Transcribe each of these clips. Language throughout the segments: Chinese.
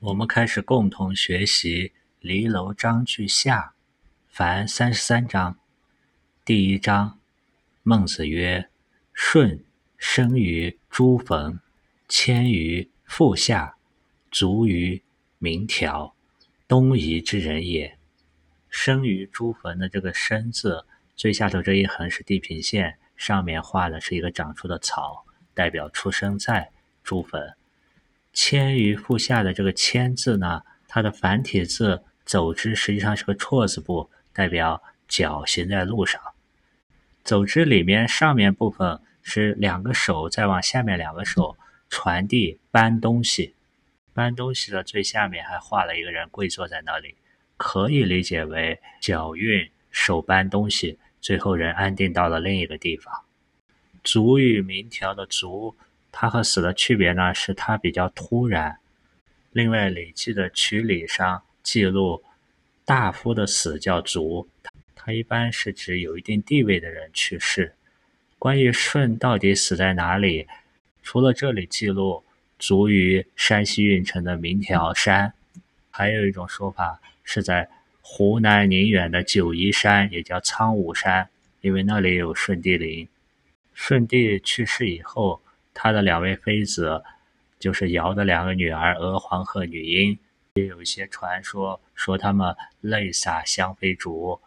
我们开始共同学习《离楼章句下》，凡三十三章。第一章，孟子曰：“舜生于朱坟，迁于阜下，卒于明条，东夷之人也。”生于朱坟的这个“生”字，最下头这一横是地平线，上面画的是一个长出的草，代表出生在朱坟。迁于腹下的这个“迁”字呢，它的繁体字“走之”实际上是个错字部，代表脚行在路上。走之里面上面部分是两个手再往下面两个手传递搬东西，搬东西的最下面还画了一个人跪坐在那里，可以理解为脚运手搬东西，最后人安定到了另一个地方。足与明条的足。他和死的区别呢，是他比较突然。另外，《礼记》的曲礼上记录，大夫的死叫卒，他一般是指有一定地位的人去世。关于舜到底死在哪里，除了这里记录卒于山西运城的明条山，还有一种说法是在湖南宁远的九嶷山，也叫苍梧山，因为那里有舜帝陵。舜帝去世以后。他的两位妃子，就是尧的两个女儿娥皇和女英，也有一些传说说他们泪洒香妃竹，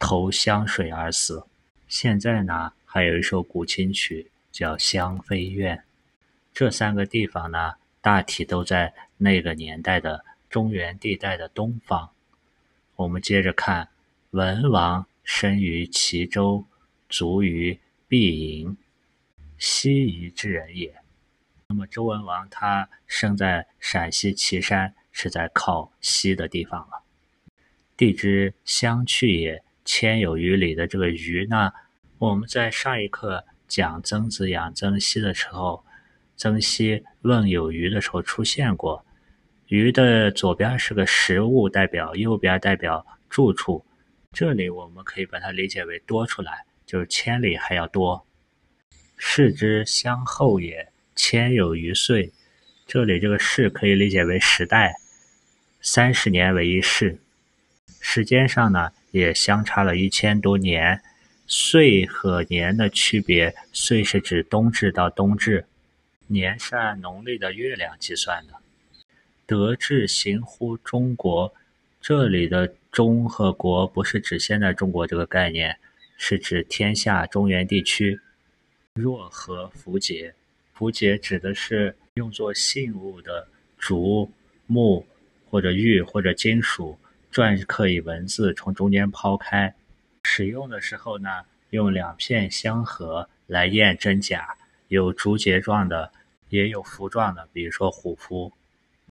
投香水而死。现在呢，还有一首古琴曲叫《香妃怨》。这三个地方呢，大体都在那个年代的中原地带的东方。我们接着看，文王生于齐州，卒于毕营。西夷之人也。那么周文王他生在陕西岐山，是在靠西的地方了。地之相去也，千有余里的这个余呢，我们在上一课讲曾子养曾皙的时候，曾皙问有余的时候出现过。余的左边是个实物代表，右边代表住处。这里我们可以把它理解为多出来，就是千里还要多。世之相后也，千有余岁。这里这个“世”可以理解为时代，三十年为一世。时间上呢，也相差了一千多年。岁和年的区别，岁是指冬至到冬至，年是按农历的月亮计算的。德治行乎中国，这里的“中”和“国”不是指现在中国这个概念，是指天下中原地区。若何符节？符节指的是用作信物的竹、木或者玉或者金属篆刻以文字，从中间抛开。使用的时候呢，用两片相合来验真假，有竹节状的，也有符状的，比如说虎符。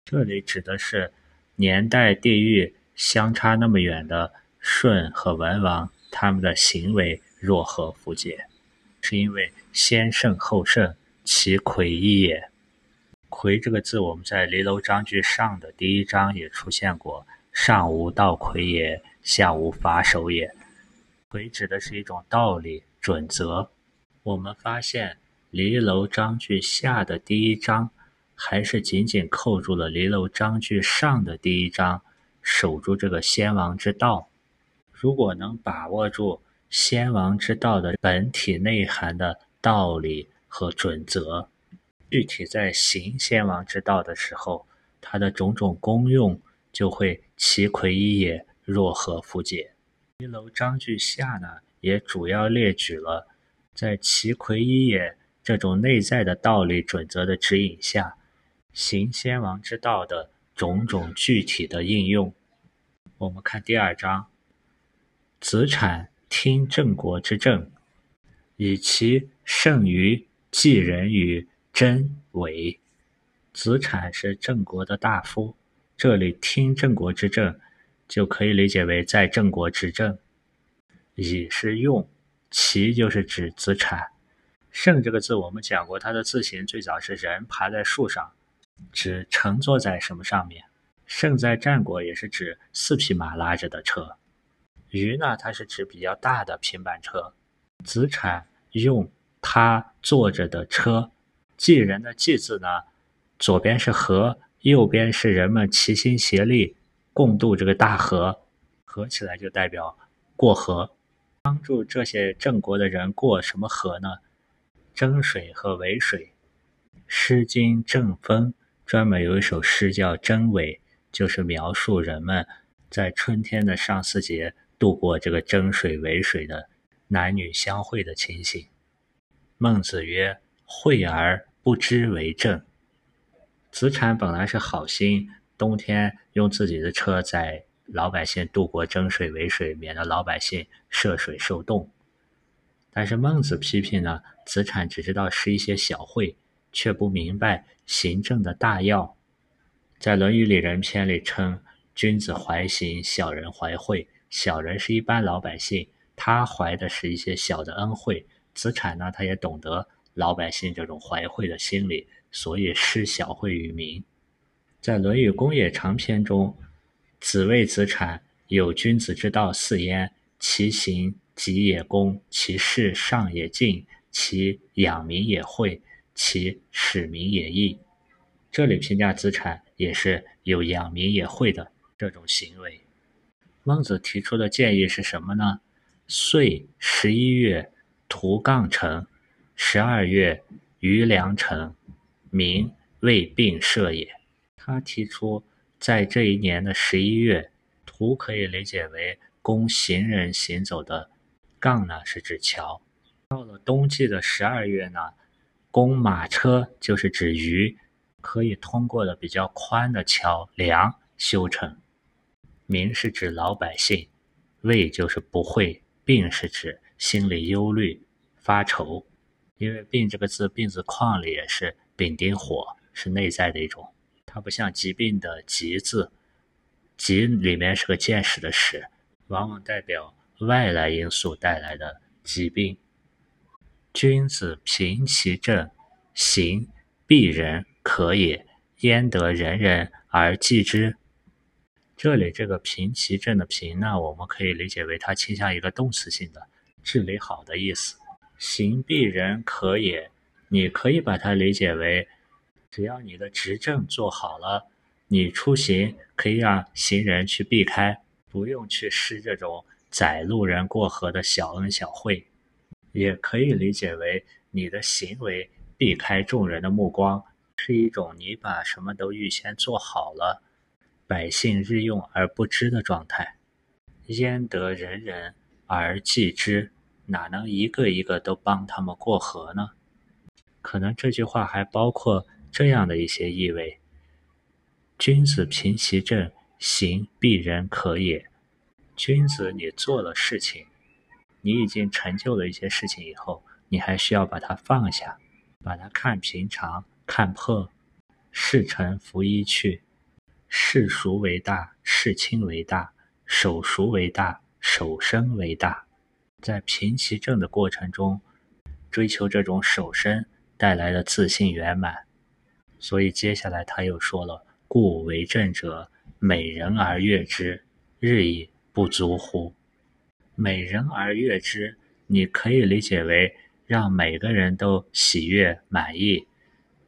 这里指的是年代地域相差那么远的舜和文王，他们的行为若何符节？是因为先圣后圣，其魁一也。魁这个字，我们在《离楼章句上》的第一章也出现过。上无道魁也，下无法守也。魁指的是一种道理、准则。我们发现《离楼章句下》的第一章，还是紧紧扣住了《离楼章句上》的第一章，守住这个先王之道。如果能把握住。先王之道的本体内涵的道理和准则，具体在行先王之道的时候，它的种种功用就会其魁一也，若何符解？一楼章句下呢，也主要列举了在其魁一也这种内在的道理准则的指引下，行先王之道的种种具体的应用。我们看第二章，子产。听郑国之政，以其胜于继人与真伪。子产是郑国的大夫，这里听郑国之政，就可以理解为在郑国执政。以是用，其就是指子产。胜这个字我们讲过，它的字形最早是人爬在树上，指乘坐在什么上面。胜在战国也是指四匹马拉着的车。鱼呢？它是指比较大的平板车。子产用他坐着的车。继人的继字呢，左边是和，右边是人们齐心协力共渡这个大河，合起来就代表过河。帮助这些郑国的人过什么河呢？征水和渭水。《诗经·郑风》专门有一首诗叫《征纬》，就是描述人们在春天的上巳节度过这个征水为水的男女相会的情形。孟子曰：“惠而不知为政。”子产本来是好心，冬天用自己的车载老百姓渡过征水为水，免得老百姓涉水受冻。但是孟子批评呢，子产只知道施一些小惠，却不明白行政的大要。在《论语里仁篇》里称：“君子怀行，小人怀惠。”小人是一般老百姓，他怀的是一些小的恩惠。子产呢，他也懂得老百姓这种怀惠的心理，所以施小惠于民。在《论语公冶长篇》中，子谓子产：“有君子之道四焉，其行。”己也公，其事上也敬，其养民也惠，其使民也义。这里评价子产也是有养民也惠的这种行为。孟子提出的建议是什么呢？岁十一月，涂杠成；十二月，余粮成。民未病赦也。他提出，在这一年的十一月，涂可以理解为供行人行走的。杠呢是指桥，到了冬季的十二月呢，供马车就是指鱼可以通过的比较宽的桥梁修成。民是指老百姓，畏就是不会，病是指心里忧虑发愁，因为病这个字，病字框里也是丙丁火，是内在的一种，它不像疾病的疾字，疾里面是个见识的识，往往代表。外来因素带来的疾病。君子平其政，行必人可也，焉得人人而济之？这里这个平齐政的平呢，我们可以理解为它倾向一个动词性的治理好的意思。行必人可也，你可以把它理解为，只要你的执政做好了，你出行可以让行人去避开，不用去施这种。载路人过河的小恩小惠，也可以理解为你的行为避开众人的目光，是一种你把什么都预先做好了，百姓日用而不知的状态。焉得人人而济之？哪能一个一个都帮他们过河呢？可能这句话还包括这样的一些意味：君子平其政，行必人可也。君子，你做了事情，你已经成就了一些事情以后，你还需要把它放下，把它看平常，看破。事成拂衣去，事孰为大？世亲为大。手孰为大？手生为大。在平其政的过程中，追求这种守身带来的自信圆满。所以接下来他又说了：“故为政者，美人而悦之，日益。”不足乎？美人而悦之，你可以理解为让每个人都喜悦满意，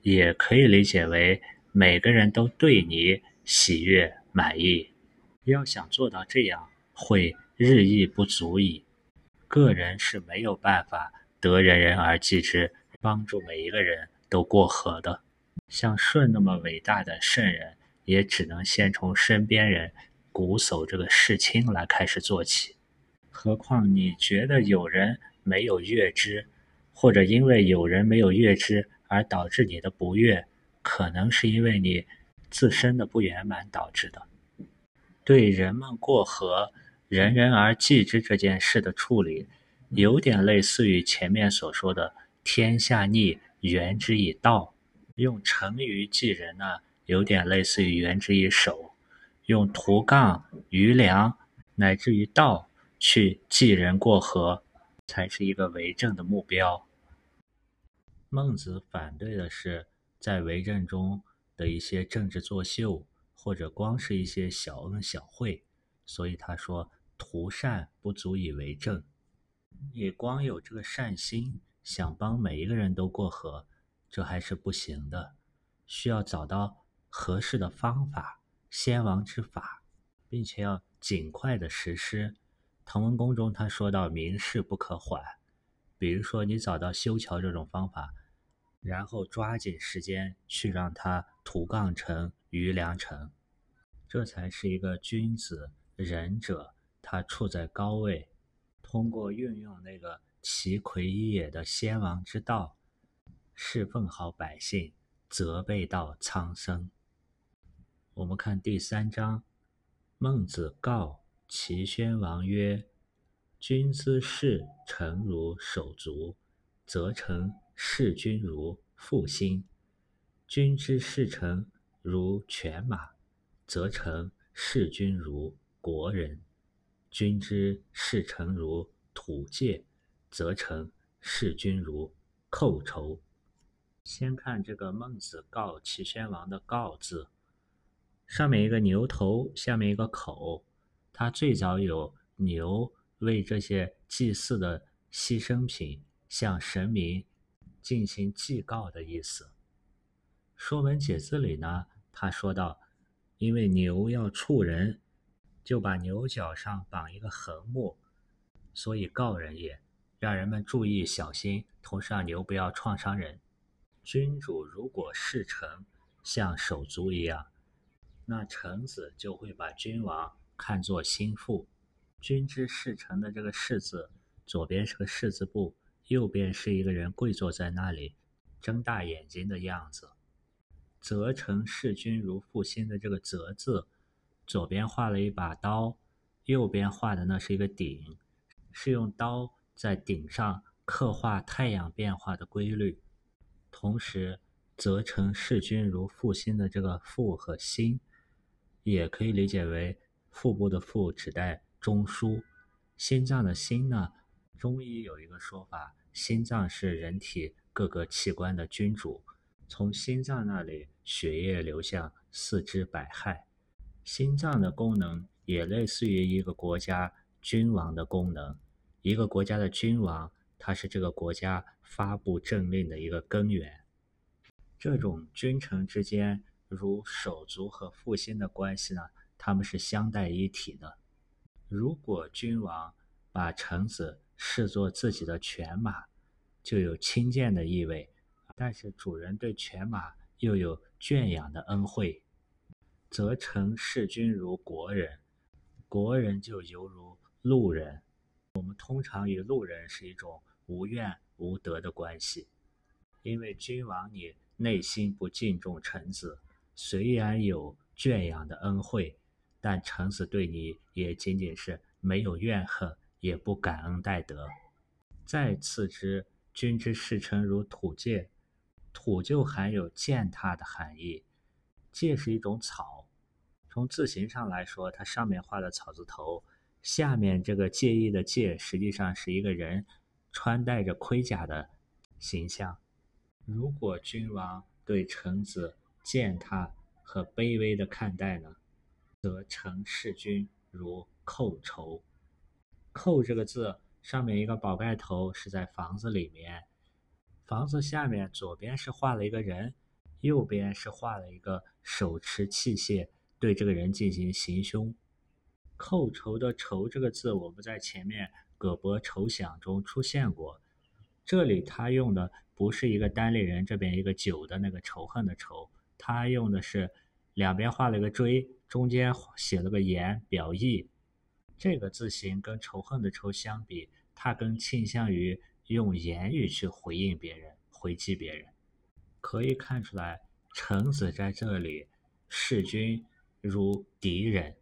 也可以理解为每个人都对你喜悦满意。要想做到这样，会日益不足矣。个人是没有办法得人人而济之，帮助每一个人都过河的。像舜那么伟大的圣人，也只能先从身边人。鼓守这个事亲来开始做起，何况你觉得有人没有悦之，或者因为有人没有悦之而导致你的不悦，可能是因为你自身的不圆满导致的。对人们过河，人人而济之这件事的处理，有点类似于前面所说的“天下逆，原之以道”。用成于济人呢，有点类似于“原之以守”。用图杠、余粮，乃至于道去济人过河，才是一个为政的目标。孟子反对的是在为政中的一些政治作秀，或者光是一些小恩小惠，所以他说：“图善不足以为政。你光有这个善心，想帮每一个人都过河，这还是不行的。需要找到合适的方法，先王之法，并且要尽快的实施。滕文公中他说到：“民事不可缓。”比如说，你找到修桥这种方法，然后抓紧时间去让它土杠成余梁成，这才是一个君子仁者，他处在高位，通过运用那个奇魁一也的先王之道，侍奉好百姓，责备到苍生。我们看第三章，孟子告齐宣王曰：“君之视臣如手足，则臣视君如父心；君之视臣如犬马，则臣视君如国人；君之视臣如土芥，则臣视君如寇仇。”先看这个孟子告齐宣王的“告”字。上面一个牛头，下面一个口，它最早有牛为这些祭祀的牺牲品向神明进行祭告的意思。《说文解字》里呢，他说到，因为牛要触人，就把牛角上绑一个横木，所以告人也，让人们注意小心，同时让牛不要创伤人。君主如果视臣像手足一样。那臣子就会把君王看作心腹。君之视臣的这个“事”字，左边是个“事”字部，右边是一个人跪坐在那里，睁大眼睛的样子。则成视君如父心的这个“则”字，左边画了一把刀，右边画的那是一个鼎，是用刀在鼎上刻画太阳变化的规律。同时，则成视君如父心的这个“父”和“心”。也可以理解为腹部的腹指代中枢，心脏的心呢？中医有一个说法，心脏是人体各个器官的君主，从心脏那里血液流向四肢百骸，心脏的功能也类似于一个国家君王的功能。一个国家的君王，他是这个国家发布政令的一个根源。这种君臣之间。如手足和父心的关系呢？他们是相待一体的。如果君王把臣子视作自己的犬马，就有亲贱的意味；但是主人对犬马又有圈养的恩惠，则臣视君如国人，国人就犹如路人。我们通常与路人是一种无怨无德的关系，因为君王你内心不敬重臣子。虽然有圈养的恩惠，但臣子对你也仅仅是没有怨恨，也不感恩戴德。再次之，君之视臣如土芥，土就含有践踏的含义。芥是一种草，从字形上来说，它上面画的草字头，下面这个介意的介，实际上是一个人穿戴着盔甲的形象。如果君王对臣子，践踏和卑微的看待呢，则臣视君如寇仇。扣这个字上面一个宝盖头是在房子里面，房子下面左边是画了一个人，右边是画了一个手持器械对这个人进行行凶。寇仇的仇这个字，我们在前面葛伯仇想中出现过，这里他用的不是一个单立人，这边一个九的那个仇恨的仇。他用的是两边画了一个锥，中间写了个言，表意。这个字形跟仇恨的仇相比，它更倾向于用言语去回应别人，回击别人。可以看出来，臣子在这里视君如敌人，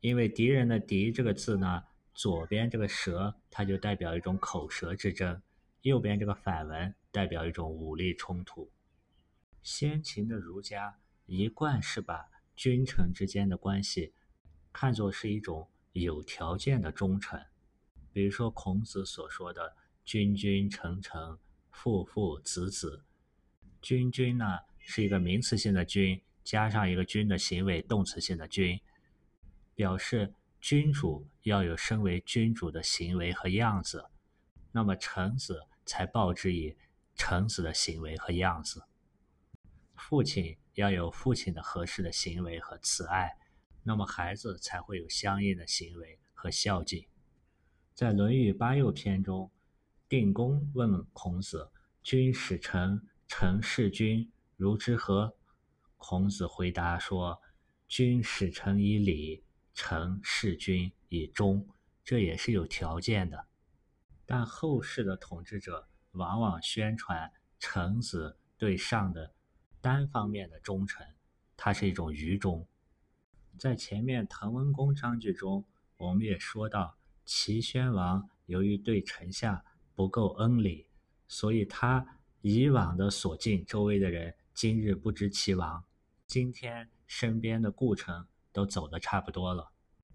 因为敌人的敌这个字呢，左边这个舌，它就代表一种口舌之争；右边这个反文代表一种武力冲突。先秦的儒家一贯是把君臣之间的关系看作是一种有条件的忠诚，比如说孔子所说的“君君臣臣，父父子子”。君君呢是一个名词性的君，加上一个君的行为动词性的君，表示君主要有身为君主的行为和样子，那么臣子才报之以臣子的行为和样子。父亲要有父亲的合适的行为和慈爱，那么孩子才会有相应的行为和孝敬。在《论语八俑篇》中，定公问孔子：“君使臣，臣事君，如之何？”孔子回答说：“君使臣以礼，臣事君以忠。”这也是有条件的。但后世的统治者往往宣传臣子对上的单方面的忠诚，它是一种愚忠。在前面滕文公章句中，我们也说到。齐宣王由于对臣下不够恩礼，所以他以往的所敬周围的人，今日不知其亡。今天身边的故臣都走得差不多了。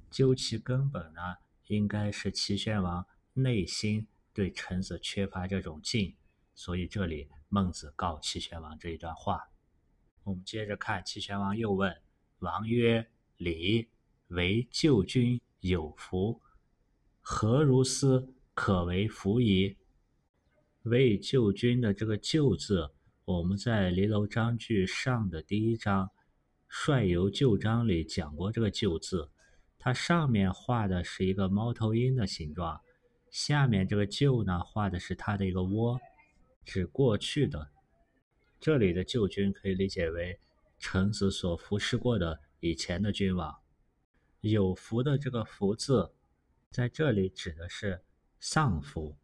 究其根本呢，应该是齐宣王内心对臣子缺乏这种敬，所以这里孟子告齐宣王这一段话。我们接着看，齐宣王又问王曰：“礼为救君有福。”何如斯可为福矣？为救君的这个“救”字，我们在《离楼章句上》的第一章《率游旧章》里讲过这个“旧”字。它上面画的是一个猫头鹰的形状，下面这个“旧”呢，画的是它的一个窝，指过去的。这里的旧君可以理解为臣子所服侍过的以前的君王。有福的这个“福”字。在这里指的是丧服，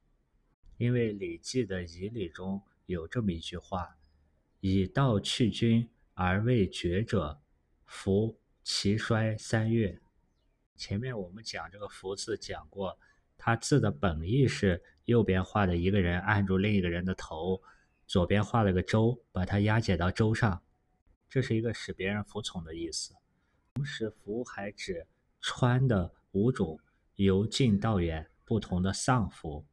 因为《礼记》的仪礼中有这么一句话：“以道去君而未绝者，服其衰三月。”前面我们讲这个“服”字讲过，它字的本意是右边画的一个人按住另一个人的头，左边画了个舟，把它押解到舟上，这是一个使别人服从的意思。同时，“服”还指穿的五种。由近到远不同的丧服，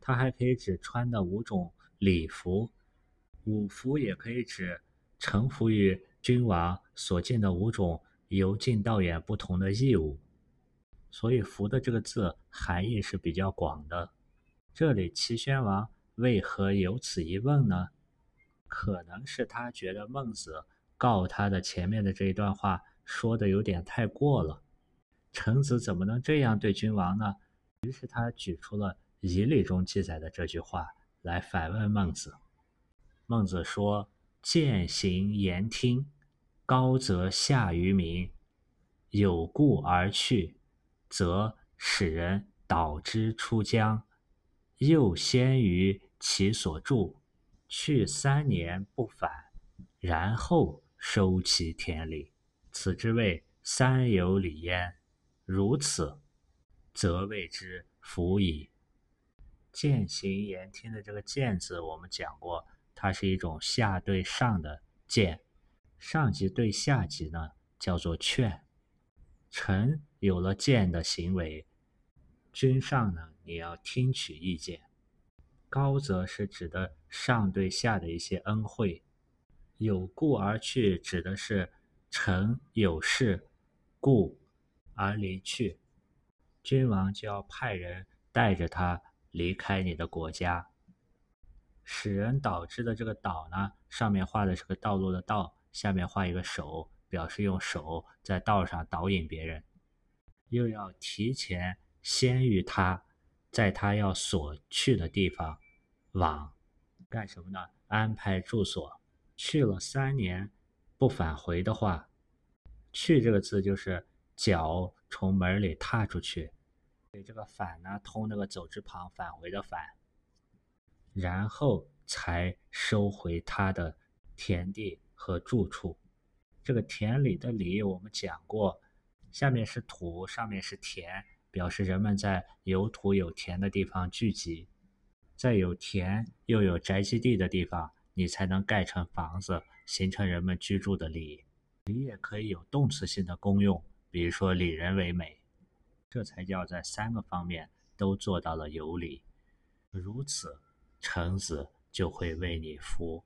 它还可以指穿的五种礼服，五服也可以指臣服于君王所见的五种由近到远不同的义务。所以“服”的这个字含义是比较广的。这里齐宣王为何有此一问呢？可能是他觉得孟子告他的前面的这一段话说的有点太过了。臣子怎么能这样对君王呢？于是他举出了《仪礼》中记载的这句话来反问孟子。孟子说：“践行言听，高则下于民；有故而去，则使人导之出疆，又先于其所住，去三年不返，然后收其田里。此之谓三有礼焉。”如此，则谓之服矣。践行言听的这个“践”字，我们讲过，它是一种下对上的谏，上级对下级呢叫做劝。臣有了谏的行为，君上呢你要听取意见。高则是指的上对下的一些恩惠，有故而去指的是臣有事故。而离去，君王就要派人带着他离开你的国家。使人导之的这个“导”呢，上面画的是个道路的“道”，下面画一个手，表示用手在道上导引别人。又要提前先于他，在他要所去的地方往干什么呢？安排住所。去了三年不返回的话，“去”这个字就是。脚从门里踏出去，所以这个返呢，通那个走之旁返回的返，然后才收回他的田地和住处。这个田里的里我们讲过，下面是土，上面是田，表示人们在有土有田的地方聚集，在有田又有宅基地的地方，你才能盖成房子，形成人们居住的里。里也可以有动词性的功用。比如说，礼人为美，这才叫在三个方面都做到了有礼。如此，臣子就会为你服。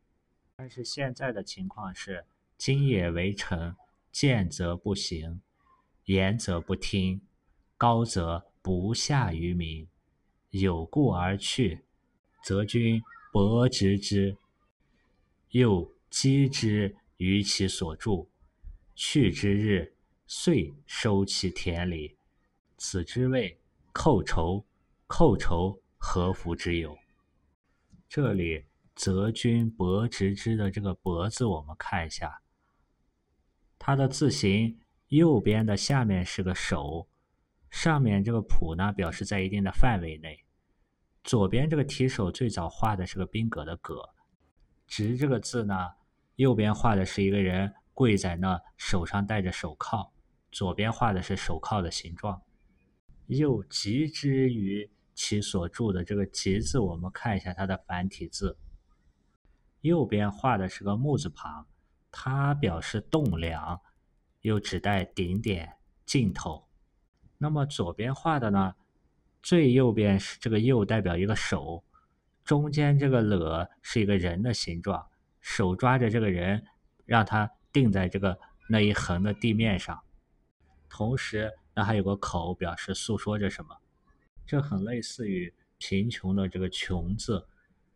但是现在的情况是：今也为臣，见则不行，言则不听，高则不下于民。有故而去，则君伯执之，又击之于其所住，去之日，遂收其田里。此之谓寇仇。寇仇，何福之有？这里“泽君伯直之”的这个“伯”字，我们看一下，它的字形右边的下面是个手，上面这个“仆”呢，表示在一定的范围内。左边这个提手最早画的是个宾格的“格”，“直”这个字呢，右边画的是一个人跪在那，手上戴着手铐，左边画的是手铐的形状。又吉之于其所著的这个“吉”字，我们看一下它的繁体字。右边画的是个木字旁，它表示栋梁，又指代顶点、尽头。那么左边画的呢？最右边是这个“右”，代表一个手；中间这个“了”是一个人的形状，手抓着这个人，让他定在这个那一横的地面上。同时，那还有个口，表示诉说着什么。这很类似于贫穷的这个“穷”字，“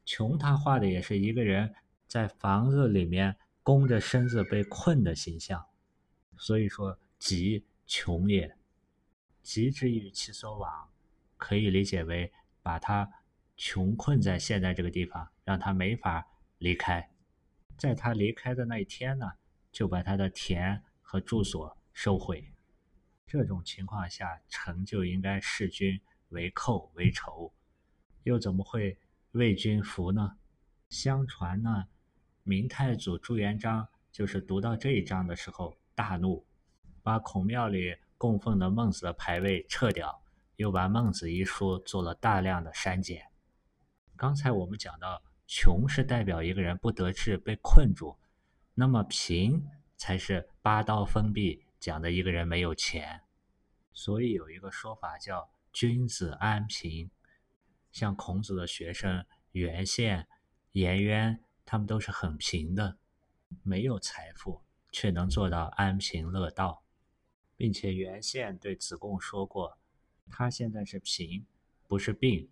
穷”他画的也是一个人在房子里面弓着身子被困的形象。所以说，急穷也，急之于其所往。可以理解为把他穷困在现在这个地方，让他没法离开。在他离开的那一天呢，就把他的田和住所收回。这种情况下，臣就应该视君为寇为仇，又怎么会为君服呢？相传呢，明太祖朱元璋就是读到这一章的时候大怒，把孔庙里供奉的孟子的牌位撤掉。又把《孟子》一书做了大量的删减。刚才我们讲到，穷是代表一个人不得志、被困住，那么贫才是八刀封闭讲的一个人没有钱。所以有一个说法叫“君子安贫”。像孔子的学生袁宪、颜渊，他们都是很贫的，没有财富，却能做到安贫乐道，并且袁宪对子贡说过。他现在是贫，不是病。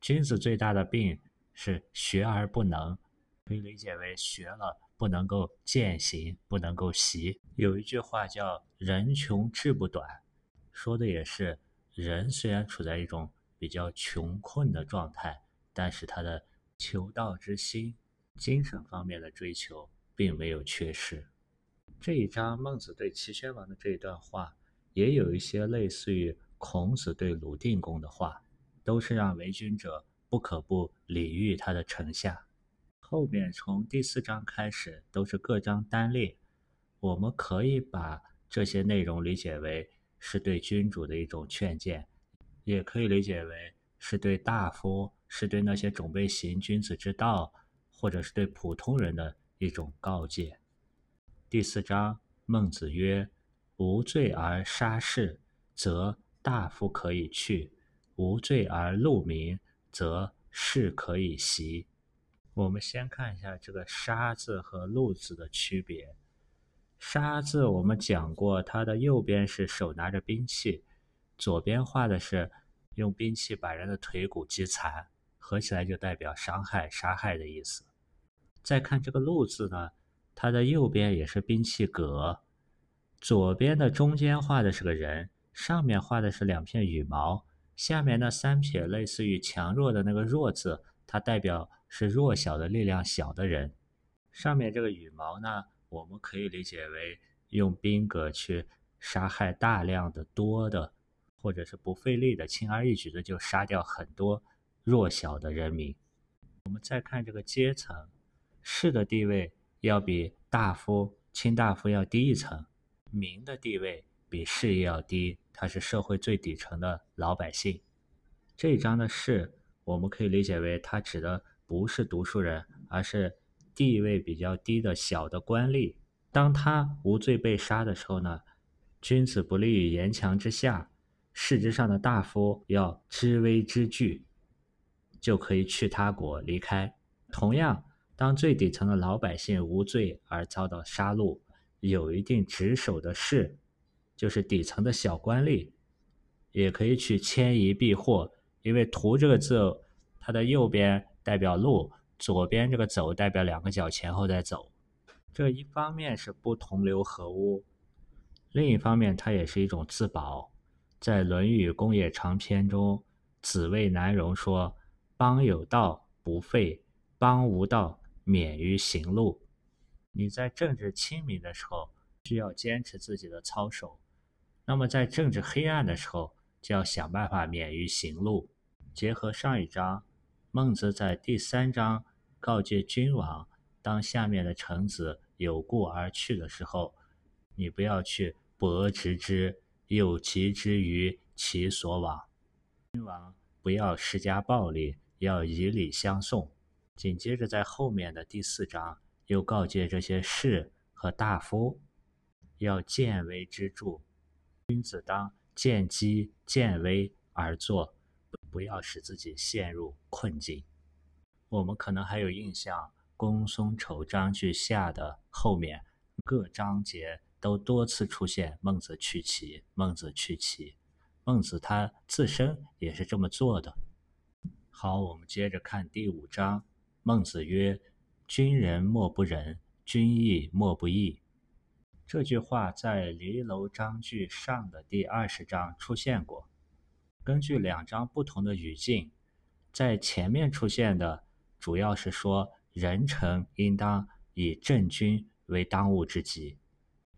君子最大的病是学而不能，可以理解为学了不能够践行，不能够习。有一句话叫“人穷志不短”，说的也是人虽然处在一种比较穷困的状态，但是他的求道之心、精神方面的追求并没有缺失。这一章孟子对齐宣王的这一段话，也有一些类似于。孔子对鲁定公的话，都是让为君者不可不礼遇他的臣下。后面从第四章开始都是各章单列，我们可以把这些内容理解为是对君主的一种劝谏，也可以理解为是对大夫，是对那些准备行君子之道，或者是对普通人的一种告诫。第四章，孟子曰：“无罪而杀士，则。”大夫可以去，无罪而戮民，则士可以袭。我们先看一下这个“杀”字和“戮”字的区别。“杀”字我们讲过，它的右边是手拿着兵器，左边画的是用兵器把人的腿骨击残，合起来就代表伤害、杀害的意思。再看这个“戮”字呢，它的右边也是兵器戈，左边的中间画的是个人。上面画的是两片羽毛，下面那三撇类似于强弱的那个“弱”字，它代表是弱小的力量小的人。上面这个羽毛呢，我们可以理解为用兵戈去杀害大量的多的，或者是不费力的、轻而易举的就杀掉很多弱小的人民。我们再看这个阶层，士的地位要比大夫、卿大夫要低一层，民的地位。比士也要低，他是社会最底层的老百姓。这一章的士，我们可以理解为他指的不是读书人，而是地位比较低的小的官吏。当他无罪被杀的时候呢，君子不立于言强之下，世之上的大夫要知危知惧，就可以去他国离开。同样，当最底层的老百姓无罪而遭到杀戮，有一定职守的士。就是底层的小官吏，也可以去迁移避祸，因为“图”这个字，它的右边代表路，左边这个走代表两个脚前后在走。这一方面是不同流合污，另一方面它也是一种自保。在《论语公冶长篇》中，子谓南容说：“邦有道不废，邦无道免于行路。”你在政治清明的时候，需要坚持自己的操守；那么在政治黑暗的时候，就要想办法免于行路。结合上一章，孟子在第三章告诫君王：当下面的臣子有故而去的时候，你不要去驳直之，诱其之于其所往。君王不要施加暴力，要以礼相送。紧接着在后面的第四章，又告诫这些士和大夫要见微知著，君子当见机见微而作。不要使自己陷入困境。我们可能还有印象，公孙丑章句下的后面各章节都多次出现“孟子去齐”，“孟子去齐”。孟子他自身也是这么做的。好，我们接着看第五章。孟子曰：“君人莫不仁，君义莫不义。”这句话在离楼章句上的第二十章出现过。根据两章不同的语境，在前面出现的主要是说人臣应当以正君为当务之急。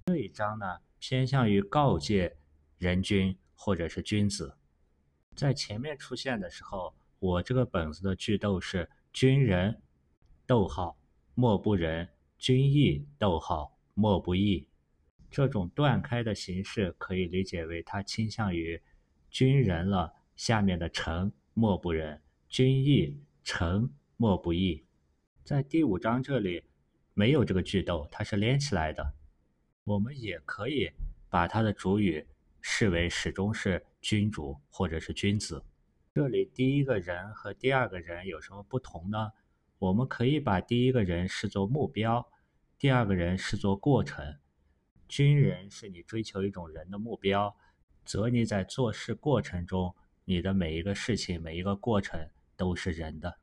这一章呢，偏向于告诫人君或者是君子。在前面出现的时候，我这个本子的句逗是君人，逗号莫不仁，君义，逗号莫不义。这种断开的形式可以理解为它倾向于。君仁了，下面的臣莫不仁；君义，臣莫不义。在第五章这里没有这个句逗，它是连起来的。我们也可以把它的主语视为始终是君主或者是君子。这里第一个人和第二个人有什么不同呢？我们可以把第一个人视作目标，第二个人视作过程。军人是你追求一种人的目标。则你在做事过程中，你的每一个事情、每一个过程都是人的。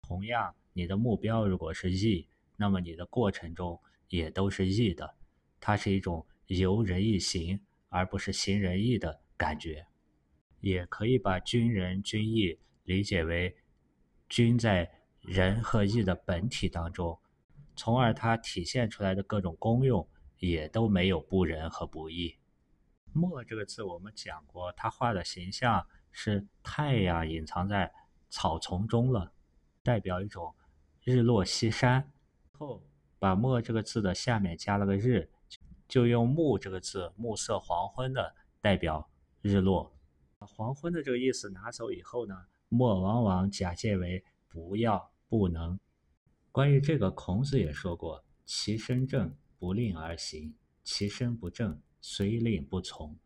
同样，你的目标如果是义，那么你的过程中也都是义的。它是一种由人义行，而不是行仁义的感觉。也可以把军人军义理解为君在仁和义的本体当中，从而它体现出来的各种功用也都没有不仁和不义。墨这个字，我们讲过，他画的形象是太阳隐藏在草丛中了，代表一种日落西山。后把墨这个字的下面加了个日，就用暮这个字，暮色黄昏的代表日落。黄昏的这个意思拿走以后呢，墨往往假借为不要、不能。关于这个，孔子也说过：“其身正，不令而行；其身不正。”虽令不从，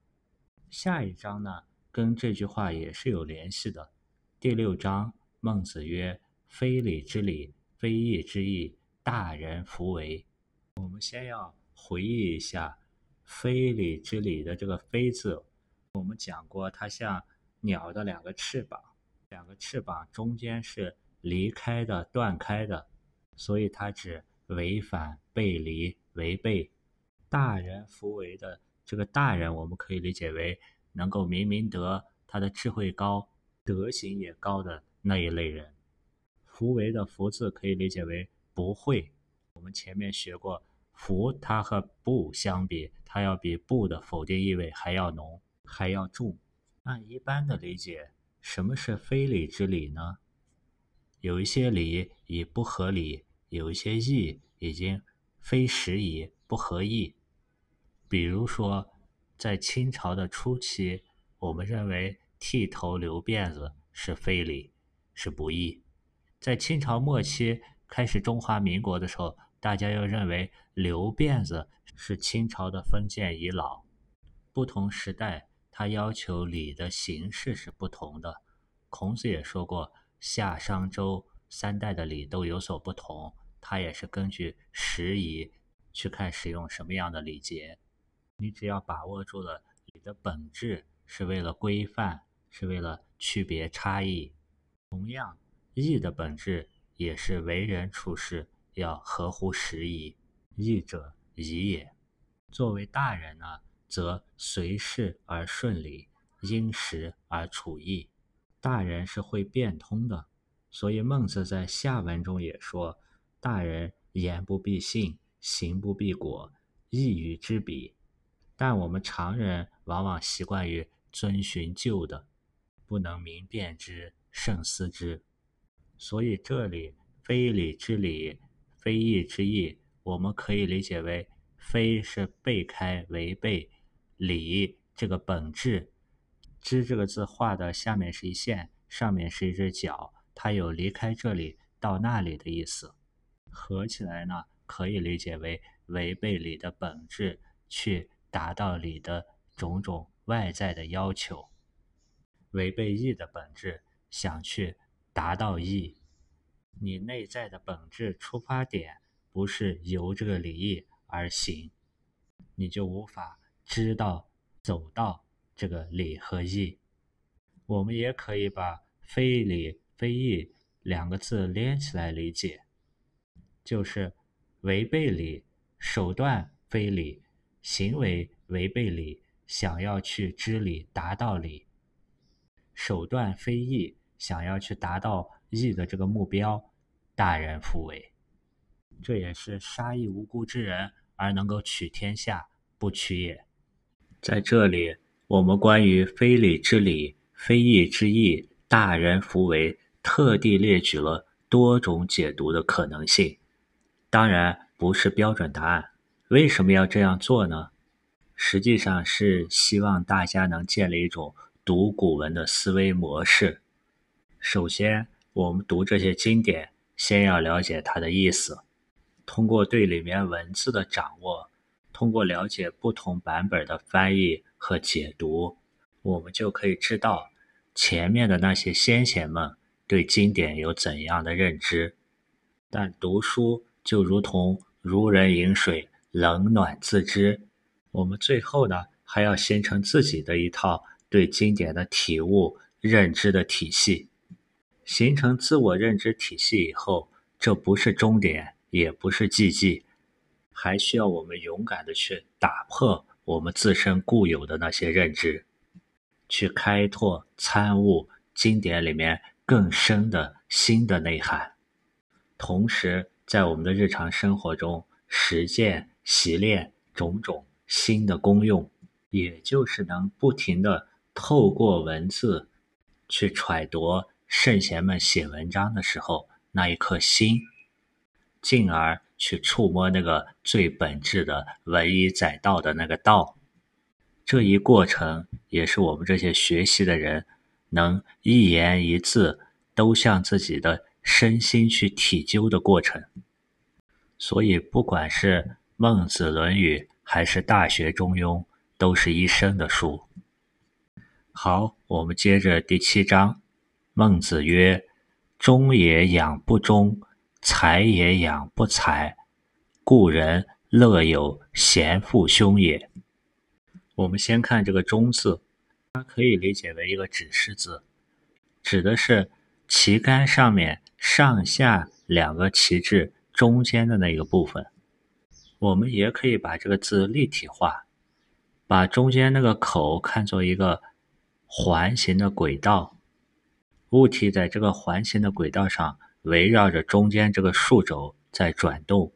下一章呢，跟这句话也是有联系的。第六章，孟子曰：“非礼之礼，非义之义，大人弗为。”我们先要回忆一下“非礼之礼”的这个“非”字，我们讲过，它像鸟的两个翅膀，两个翅膀中间是离开的、断开的，所以它指违反、背离、违背。大人弗为的。这个大人，我们可以理解为能够明明德，他的智慧高，德行也高的那一类人。弗为的弗字可以理解为不会。我们前面学过，弗它和不相比，它要比不的否定意味还要浓，还要重。按一般的理解，什么是非礼之礼呢？有一些礼已不合理，有一些义已经非时宜，不合意。比如说，在清朝的初期，我们认为剃头留辫子是非礼，是不义；在清朝末期开始中华民国的时候，大家又认为留辫子是清朝的封建遗老。不同时代，他要求礼的形式是不同的。孔子也说过，夏商周三代的礼都有所不同，他也是根据时宜去看使用什么样的礼节。你只要把握住了礼的本质，是为了规范，是为了区别差异。同样，义的本质也是为人处事要合乎时宜。义者宜也。作为大人呢，则随事而顺理，因时而处义。大人是会变通的，所以孟子在下文中也说：“大人言不必信，行不必果，义与之比。”但我们常人往往习惯于遵循旧的，不能明辨之，胜思之。所以这里“非礼之礼，非义之义”，我们可以理解为“非”是背开、违背；“礼”这个本质，“之”这个字画的下面是一线，上面是一只脚，它有离开这里到那里的意思。合起来呢，可以理解为违背礼的本质去。达到理的种种外在的要求，违背义的本质，想去达到义，你内在的本质出发点不是由这个礼义而行，你就无法知道走到这个礼和义。我们也可以把“非礼非义”两个字连起来理解，就是违背礼，手段非礼。行为违背理，想要去知理、达到理；手段非义，想要去达到义的这个目标，大人弗为。这也是杀一无辜之人而能够取天下，不取也。在这里，我们关于非礼之理、非义之义，大人弗为，特地列举了多种解读的可能性。当然，不是标准答案。为什么要这样做呢？实际上是希望大家能建立一种读古文的思维模式。首先，我们读这些经典，先要了解它的意思。通过对里面文字的掌握，通过了解不同版本的翻译和解读，我们就可以知道前面的那些先贤们对经典有怎样的认知。但读书就如同如人饮水。冷暖自知，我们最后呢还要形成自己的一套对经典的体悟认知的体系。形成自我认知体系以后，这不是终点，也不是寂寂，还需要我们勇敢的去打破我们自身固有的那些认知，去开拓参悟经典里面更深的新的内涵。同时，在我们的日常生活中实践。习练种种新的功用，也就是能不停的透过文字去揣度圣贤们写文章的时候那一颗心，进而去触摸那个最本质的文以载道的那个道。这一过程也是我们这些学习的人能一言一字都向自己的身心去体究的过程。所以，不管是孟子《论语》还是《大学》《中庸》，都是一生的书。好，我们接着第七章。孟子曰：“忠也养不忠，才也养不才，故人乐有贤父兄也。”我们先看这个“忠”字，它可以理解为一个指示字，指的是旗杆上面上下两个旗帜中间的那个部分。我们也可以把这个字立体化，把中间那个口看作一个环形的轨道，物体在这个环形的轨道上围绕着中间这个竖轴在转动。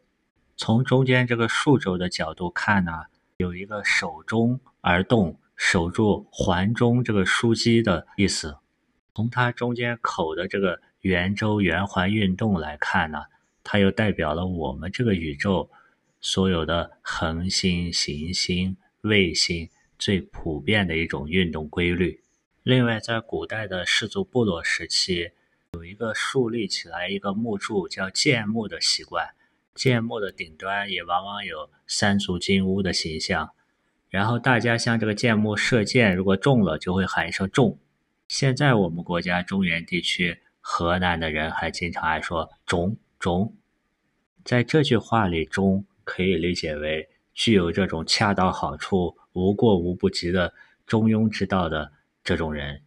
从中间这个竖轴的角度看呢，有一个守中而动，守住环中这个枢机的意思。从它中间口的这个圆周圆环运动来看呢，它又代表了我们这个宇宙。所有的恒星、行星、卫星最普遍的一种运动规律。另外，在古代的氏族部落时期，有一个树立起来一个木柱叫箭木的习惯。箭木的顶端也往往有三足金乌的形象。然后大家向这个箭木射箭，如果中了，就会喊一声“中”。现在我们国家中原地区河南的人还经常爱说“中中”。在这句话里，“中”。可以理解为具有这种恰到好处、无过无不及的中庸之道的这种人，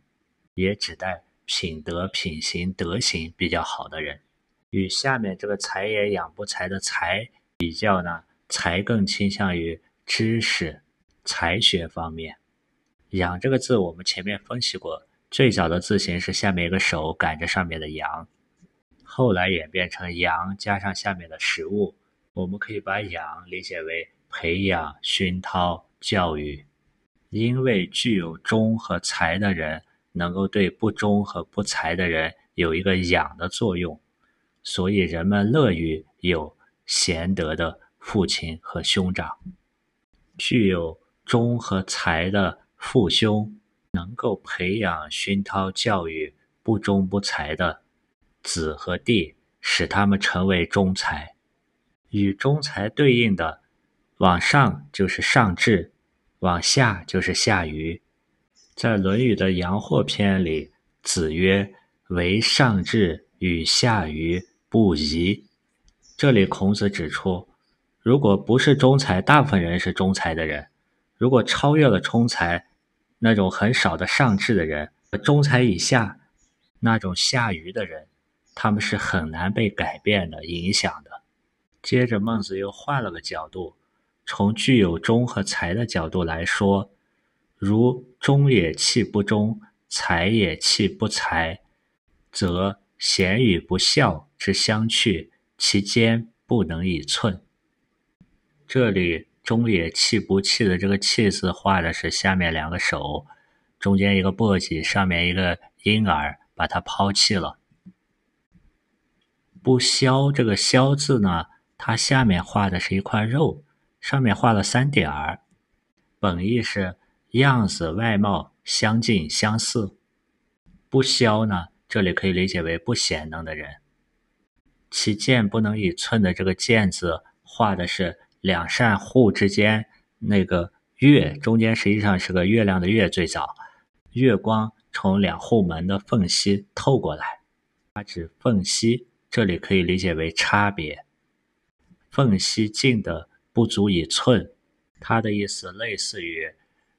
也指代品德、品行、德行比较好的人。与下面这个“才也养不才”的“才”比较呢，“才更倾向于知识、才学方面。养这个字，我们前面分析过，最早的字形是下面一个手赶着上面的羊，后来演变成羊加上下面的食物。我们可以把养理解为培养、熏陶、教育，因为具有忠和才的人，能够对不忠和不才的人有一个养的作用，所以人们乐于有贤德的。父亲和兄长，具有忠和才的父兄，能够培养、熏陶、教育不忠不才的子和弟，使他们成为忠才。与忠才对应的，往上就是上智，往下就是下愚。在《论语》的阳货篇里，子曰：“为上智与下愚不移。”这里孔子指出。如果不是中才，大部分人是中才的人。如果超越了中才，那种很少的上智的人，中才以下那种下愚的人，他们是很难被改变的、影响的。接着，孟子又换了个角度，从具有忠和才的角度来说，如忠也弃不忠，才也弃不才，则贤与不孝之相去，其间不能以寸。这里“中也弃不弃”的这个“弃”字画的是下面两个手，中间一个簸箕，上面一个婴儿，把它抛弃了。不肖这个“肖”字呢，它下面画的是一块肉，上面画了三点儿，本意是样子外貌相近相似。不肖呢，这里可以理解为不贤能的人。其剑不能以寸的这个“剑”字画的是。两扇户之间那个月中间实际上是个月亮的月，最早月光从两户门的缝隙透过来，它指缝隙，这里可以理解为差别，缝隙近的不足以寸，它的意思类似于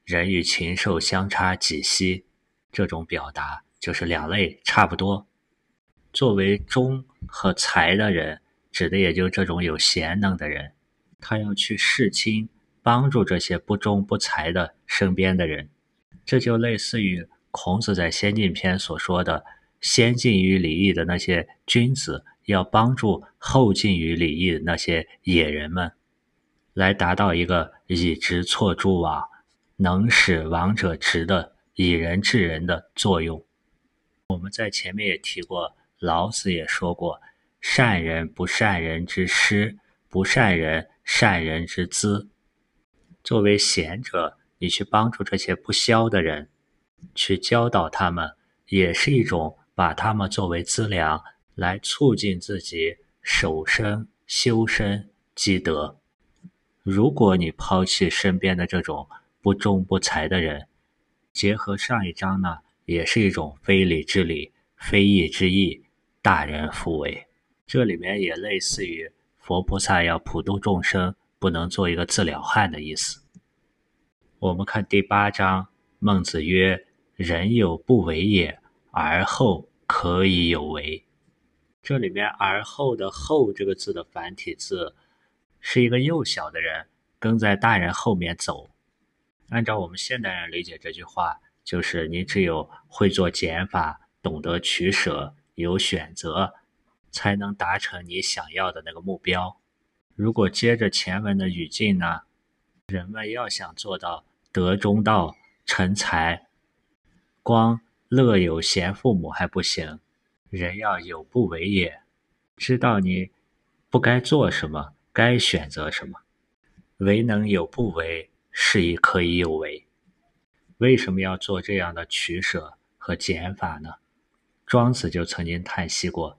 人与禽兽相差几息，这种表达就是两类差不多。作为忠和才的人，指的也就这种有贤能的人。他要去侍亲，帮助这些不忠不才的身边的人，这就类似于孔子在《先进篇》所说的“先进于礼义的那些君子，要帮助后进于礼义的那些野人们，来达到一个以直错诸枉，能使亡者直的以人治人的作用。”我们在前面也提过，老子也说过：“善人不善人之师，不善人。”善人之资，作为贤者，你去帮助这些不肖的人，去教导他们，也是一种把他们作为资粮，来促进自己守身、修身、积德。如果你抛弃身边的这种不忠不才的人，结合上一章呢，也是一种非礼之礼、非义之义，大人复为。这里面也类似于。佛菩萨要普度众生，不能做一个自了汉的意思。我们看第八章，孟子曰：“人有不为也，而后可以有为。”这里面“而后”的“后”这个字的繁体字，是一个幼小的人跟在大人后面走。按照我们现代人理解这句话，就是你只有会做减法，懂得取舍，有选择。才能达成你想要的那个目标。如果接着前文的语境呢？人们要想做到德中道、成才，光乐有贤父母还不行，人要有不为也，知道你不该做什么，该选择什么。唯能有不为，是以可以有为。为什么要做这样的取舍和减法呢？庄子就曾经叹息过。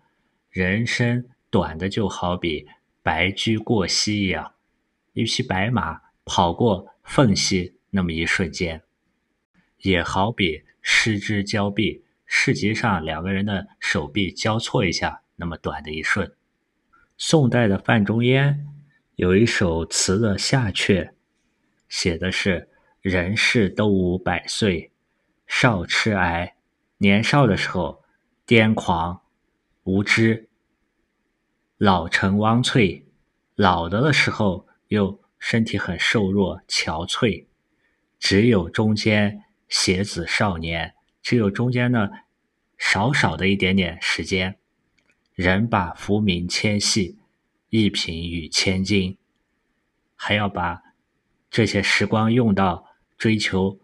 人生短的就好比白驹过隙一样，一匹白马跑过缝隙那么一瞬间，也好比失之交臂，市集上两个人的手臂交错一下那么短的一瞬。宋代的范仲淹有一首词的下阙，写的是：人世都无百岁，少痴癌。年少的时候癫狂。无知，老成汪翠；老了的时候又身体很瘦弱憔悴，只有中间写子少年，只有中间呢少少的一点点时间，人把浮名千系，一品与千金，还要把这些时光用到追求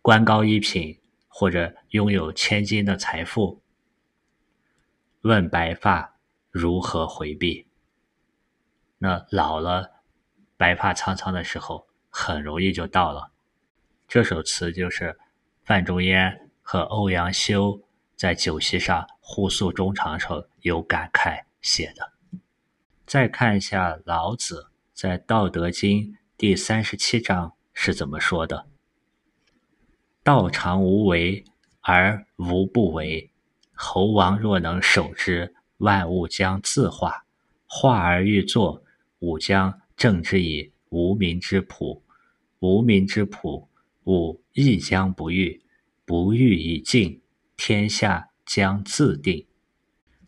官高一品或者拥有千金的财富。问白发如何回避？那老了，白发苍苍的时候，很容易就到了。这首词就是范仲淹和欧阳修在酒席上互诉衷肠时候有感慨写的。再看一下老子在《道德经》第三十七章是怎么说的：“道常无为而无不为，猴王若能守之，万物将自化。化而欲作。”吾将正之以无名之朴，无名之朴，吾亦将不欲。不欲以静，天下将自定。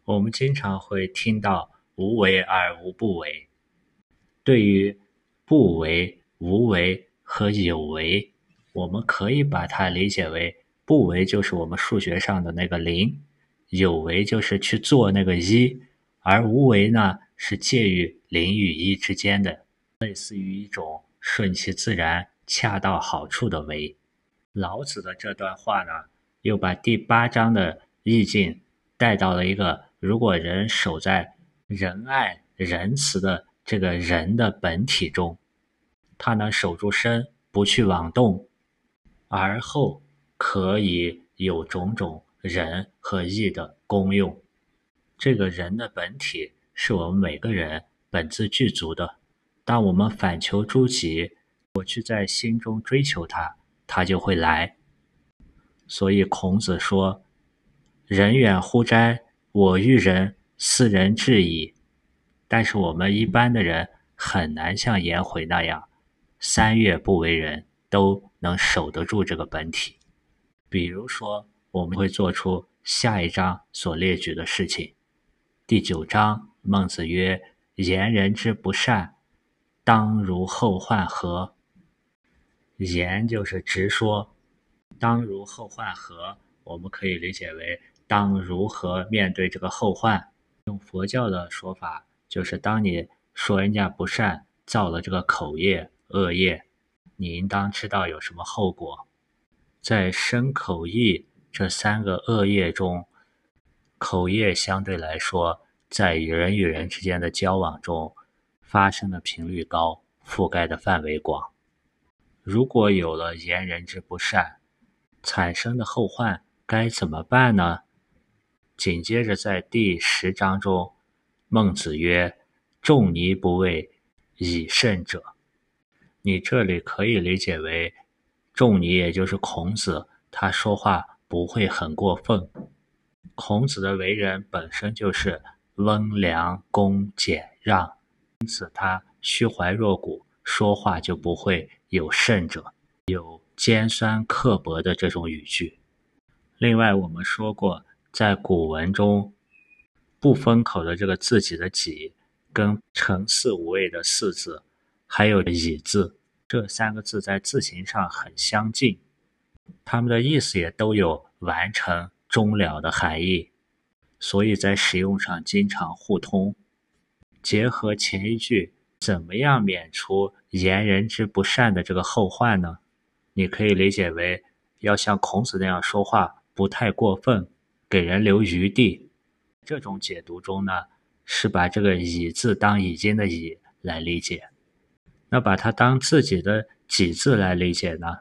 我们经常会听到“无为而无不为”。对于不为、无为和有为，我们可以把它理解为：不为就是我们数学上的那个零，有为就是去做那个一，而无为呢？是介于零与一之间的，类似于一种顺其自然、恰到好处的为。老子的这段话呢，又把第八章的意境带到了一个：如果人守在仁爱、仁慈的这个人的本体中，他能守住身，不去妄动，而后可以有种种仁和义的功用。这个人的本体。是我们每个人本自具足的。当我们反求诸己，我去在心中追求它，它就会来。所以孔子说：“人远乎哉？我欲人，斯人至矣。”但是我们一般的人很难像颜回那样，三月不为人，都能守得住这个本体。比如说，我们会做出下一章所列举的事情。第九章。孟子曰：“言人之不善，当如后患何？”言就是直说，当如后患何？我们可以理解为当如何面对这个后患。用佛教的说法，就是当你说人家不善，造了这个口业恶业，你应当知道有什么后果。在身口意这三个恶业中，口业相对来说。在人与人之间的交往中，发生的频率高，覆盖的范围广。如果有了言人之不善，产生的后患该怎么办呢？紧接着在第十章中，孟子曰：“仲尼不畏以慎者。”你这里可以理解为，仲尼也就是孔子，他说话不会很过分。孔子的为人本身就是。温良恭俭让，因此他虚怀若谷，说话就不会有甚者，有尖酸刻薄的这种语句。另外，我们说过，在古文中，不封口的这个自己的“己”，跟成四无畏的“四”字，还有“以”字，这三个字在字形上很相近，它们的意思也都有完成、终了的含义。所以在使用上经常互通。结合前一句，怎么样免除言人之不善的这个后患呢？你可以理解为，要像孔子那样说话，不太过分，给人留余地。这种解读中呢，是把这个“已”字当已经的“已”来理解。那把它当自己的“己”字来理解呢？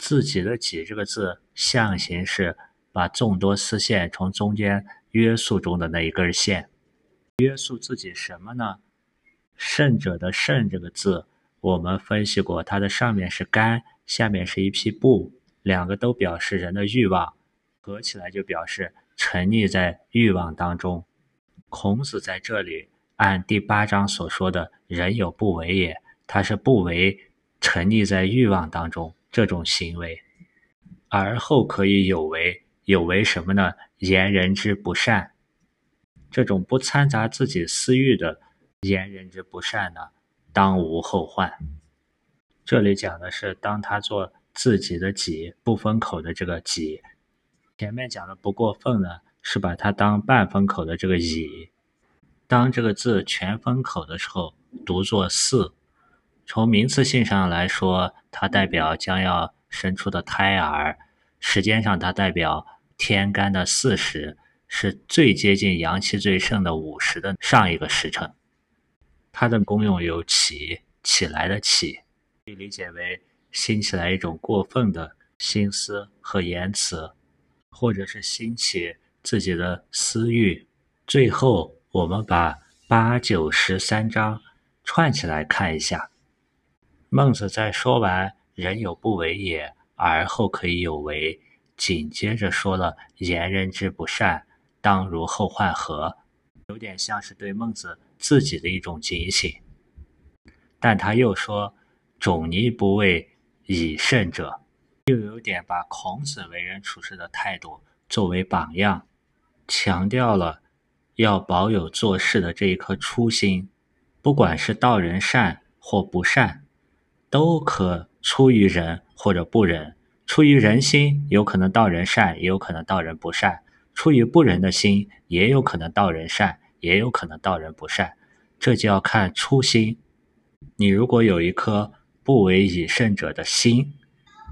自己的“己”这个字象形是把众多丝线从中间。约束中的那一根线，约束自己什么呢？圣者的“圣”这个字，我们分析过，它的上面是干，下面是一匹布，两个都表示人的欲望，合起来就表示沉溺在欲望当中。孔子在这里按第八章所说的“人有不为也”，他是不为沉溺在欲望当中这种行为，而后可以有为。有为什么呢？言人之不善，这种不掺杂自己私欲的言人之不善呢，当无后患。这里讲的是当他做自己的己不封口的这个己，前面讲的不过分呢，是把它当半封口的这个乙。当这个字全封口的时候，读作四。从名词性上来说，它代表将要生出的胎儿；时间上，它代表天干的巳时，是最接近阳气最盛的午时的上一个时辰。它的功用有起起来的起，可以理解为兴起来一种过分的心思和言辞，或者是兴起自己的私欲。最后，我们把八九十三章串起来看一下。孟子在说完“人有不为也，而后可以有为”，紧接着说了“言人之不善，当如后患何”，有点像是对孟子自己的一种警醒。但他又说“种尼不为以圣者”，又有点把孔子为人处事的态度作为榜样，强调了要保有做事的这一颗初心，不管是道人善或不善。都可出于人或者不仁，出于人心有可能道人善，也有可能道人不善；出于不仁的心，也有可能道人善，也有可能道人不善。这就要看初心。你如果有一颗不为以圣者的心，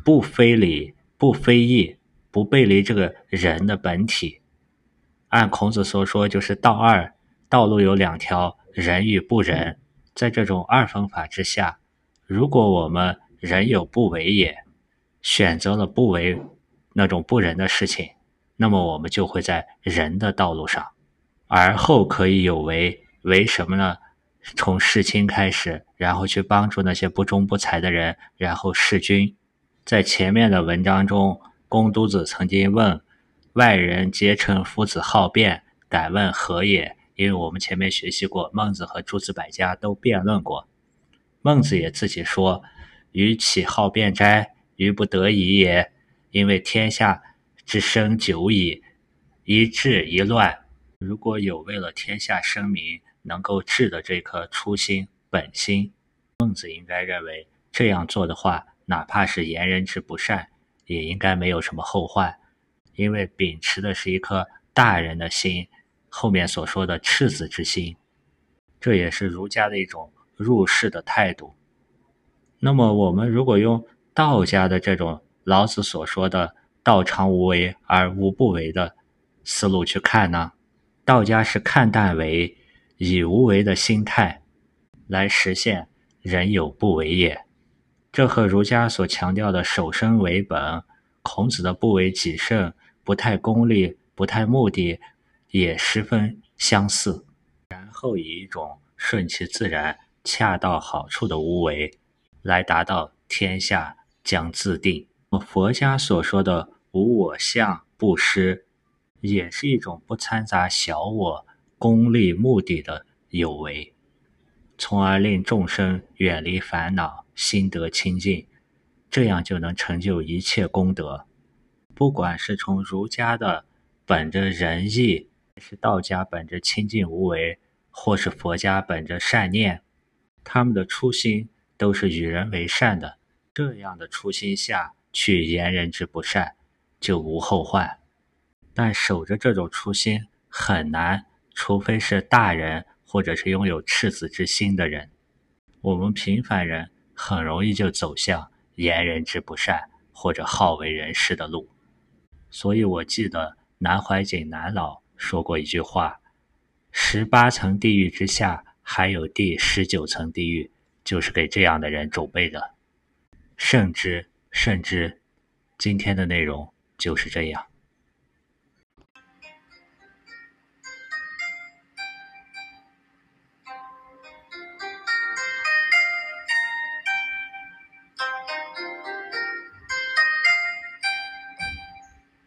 不非礼，不非义，不背离这个人的本体，按孔子所说，就是道二，道路有两条，仁与不仁。在这种二分法之下。如果我们人有不为也，选择了不为那种不仁的事情，那么我们就会在仁的道路上，而后可以有为。为什么呢？从弑亲开始，然后去帮助那些不忠不才的人，然后弑君。在前面的文章中，公都子曾经问外人皆称夫子好辩，敢问何也？因为我们前面学习过，孟子和诸子百家都辩论过。孟子也自己说：“予岂好辩哉？予不得已也。因为天下之生久矣，一治一乱。如果有为了天下生民能够治的这颗初心本心，孟子应该认为这样做的话，哪怕是言人之不善，也应该没有什么后患，因为秉持的是一颗大人的心。后面所说的赤子之心，这也是儒家的一种。”入世的态度。那么，我们如果用道家的这种老子所说的“道常无为而无不为”的思路去看呢？道家是看淡为，以无为的心态来实现人有不为也。这和儒家所强调的守身为本，孔子的不为己胜，不太功利，不太目的，也十分相似。然后以一种顺其自然。恰到好处的无为，来达到天下将自定。佛家所说的无我相不施，也是一种不掺杂小我、功利目的的有为，从而令众生远离烦恼，心得清净，这样就能成就一切功德。不管是从儒家的本着仁义，还是道家本着清净无为，或是佛家本着善念。他们的初心都是与人为善的，这样的初心下去言人之不善，就无后患。但守着这种初心很难，除非是大人或者是拥有赤子之心的人。我们平凡人很容易就走向言人之不善或者好为人师的路。所以我记得南怀瑾南老说过一句话：十八层地狱之下。还有第十九层地狱，就是给这样的人准备的。甚至，甚至，今天的内容就是这样。